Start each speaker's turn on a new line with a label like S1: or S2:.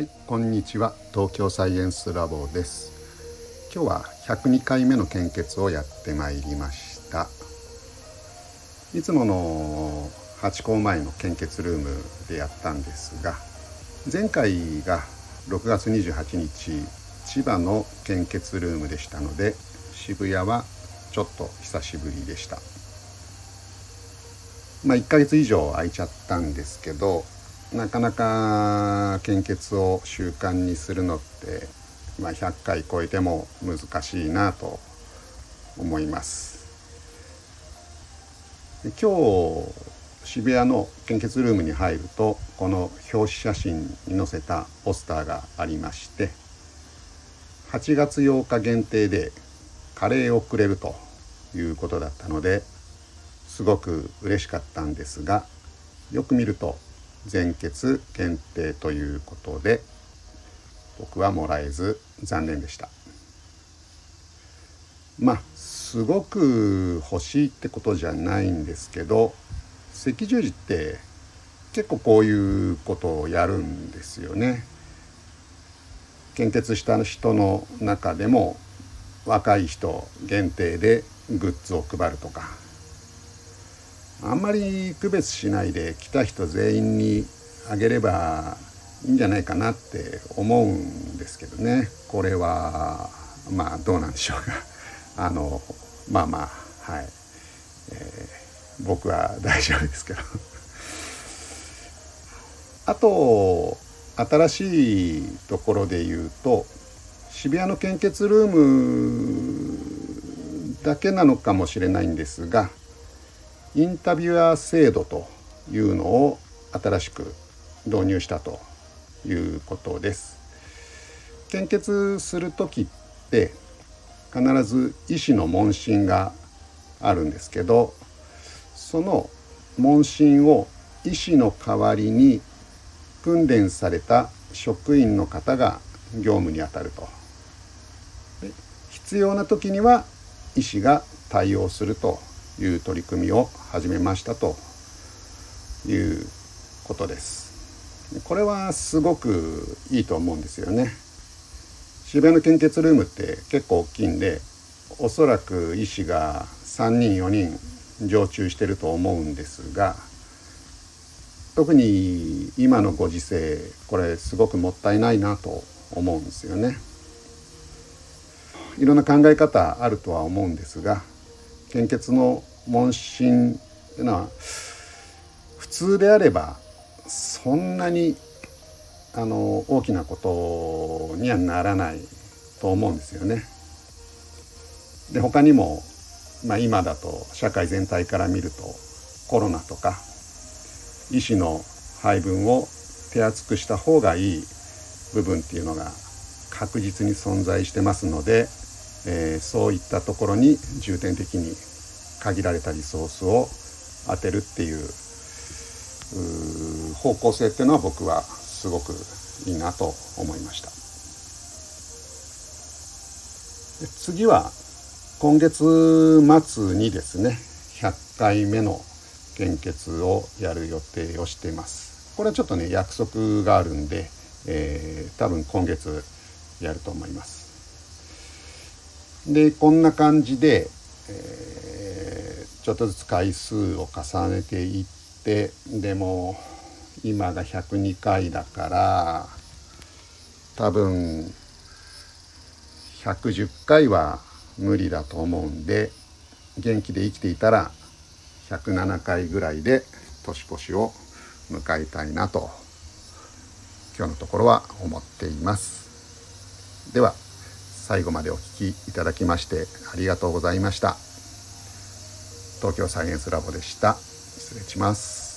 S1: はい、こんにちは。東京サイエンスラボです。今日は102回目の献血をやってまいりました。いつもの8校前の献血ルームでやったんですが、前回が6月28日、千葉の献血ルームでしたので、渋谷はちょっと久しぶりでした。まあ1ヶ月以上空いちゃったんですけど、なかなか献血を習慣にするのって、まあ、100回超えても難しいなと思います。今日渋谷の献血ルームに入るとこの表紙写真に載せたポスターがありまして8月8日限定でカレーをくれるということだったのですごく嬉しかったんですがよく見ると全血限定ということで僕はもらえず残念でした。まあすごく欲しいってことじゃないんですけど赤十字って結構こういうことをやるんですよね。献血した人の中でも若い人限定でグッズを配るとかあんまり区別しないで来た人全員にあげればいいんじゃないかなって思うんですけどね。これはまあどうなんでしょうが。あのまあまあはい、えー、僕は大丈夫ですけど。あと新しいところで言うと渋谷の献血ルームだけなのかもしれないんですがインタビュアー制度というのを新しく導入したということです。献血する時って必ず医師の問診があるんですけどその問診を医師の代わりに訓練された職員の方が業務に当たると。必要な時には医師が対応するという取り組みを始めましたということです。これはすごくいいと思うんですよね。渋谷の献血ルームって結構大きいんでおそらく医師が3人4人常駐してると思うんですが特に今のご時世これすごくもったいないなと思うんですよね。いろんな考え方あるとは思うんですが献血の問診っていうのは普通であればそんなにあの大きなことにはならないと思うんですよね。で他にも、まあ、今だと社会全体から見るとコロナとか医師の配分を手厚くした方がいい部分っていうのが確実に存在してますので、えー、そういったところに重点的に限られたリソースを当てるっていう方向性っていうのは僕はすごくいいなと思いました。次は今月末にですね100回目の献血をやる予定をしています。これはちょっとね約束があるんで、えー、多分今月やると思います。でこんな感じで、えー、ちょっとずつ回数を重ねていってでも今が102回だから多分110回は無理だと思うんで元気で生きていたら107回ぐらいで年越しを迎えたいなと今日のところは思っています。では最後までお聴きいただきましてありがとうございました。東京サイエンスラボでした。失礼します。